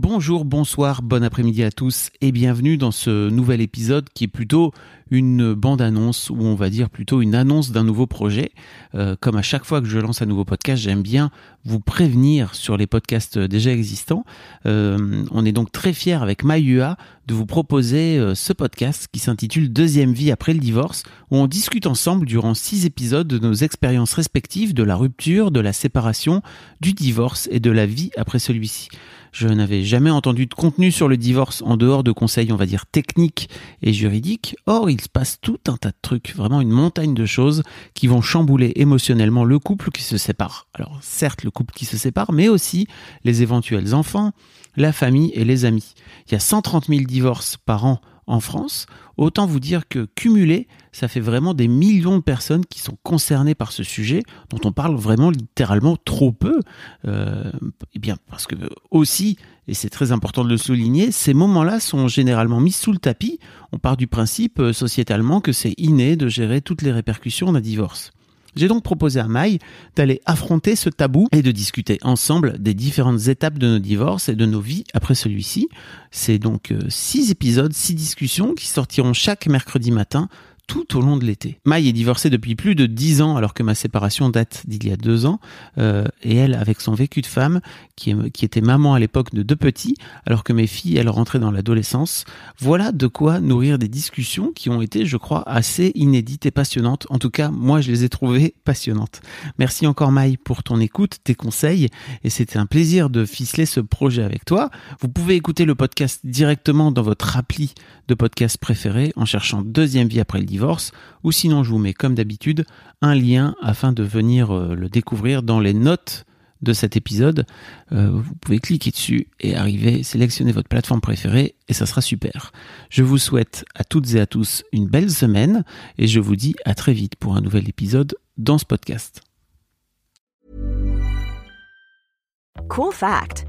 Bonjour, bonsoir, bon après-midi à tous et bienvenue dans ce nouvel épisode qui est plutôt une bande-annonce ou on va dire plutôt une annonce d'un nouveau projet. Euh, comme à chaque fois que je lance un nouveau podcast, j'aime bien vous prévenir sur les podcasts déjà existants. Euh, on est donc très fiers avec Mayua de vous proposer euh, ce podcast qui s'intitule Deuxième vie après le divorce, où on discute ensemble durant six épisodes de nos expériences respectives de la rupture, de la séparation, du divorce et de la vie après celui-ci. Je n'avais jamais entendu de contenu sur le divorce en dehors de conseils, on va dire, techniques et juridiques. Or, il se passe tout un tas de trucs, vraiment une montagne de choses qui vont chambouler émotionnellement le couple qui se sépare. Alors, certes, le couple qui se sépare, mais aussi les éventuels enfants, la famille et les amis. Il y a 130 000 divorces par an en France, autant vous dire que cumulé, ça fait vraiment des millions de personnes qui sont concernées par ce sujet, dont on parle vraiment littéralement trop peu. Euh, eh bien, parce que aussi, et c'est très important de le souligner, ces moments-là sont généralement mis sous le tapis. On part du principe euh, sociétalement que c'est inné de gérer toutes les répercussions d'un divorce. J'ai donc proposé à Maï d'aller affronter ce tabou et de discuter ensemble des différentes étapes de nos divorces et de nos vies après celui-ci. C'est donc euh, six épisodes, six discussions qui sortiront chaque mercredi matin tout au long de l'été. Maï est divorcée depuis plus de dix ans alors que ma séparation date d'il y a deux ans euh, et elle avec son vécu de femme qui, qui était maman à l'époque de deux petits alors que mes filles elles rentraient dans l'adolescence. Voilà de quoi nourrir des discussions qui ont été je crois assez inédites et passionnantes. En tout cas moi je les ai trouvées passionnantes. Merci encore Maï pour ton écoute, tes conseils et c'était un plaisir de ficeler ce projet avec toi. Vous pouvez écouter le podcast directement dans votre appli de podcast préféré en cherchant deuxième vie après le divorce ou sinon je vous mets comme d'habitude un lien afin de venir euh, le découvrir dans les notes de cet épisode. Euh, vous pouvez cliquer dessus et arriver, sélectionner votre plateforme préférée et ça sera super. Je vous souhaite à toutes et à tous une belle semaine et je vous dis à très vite pour un nouvel épisode dans ce podcast. Cool fact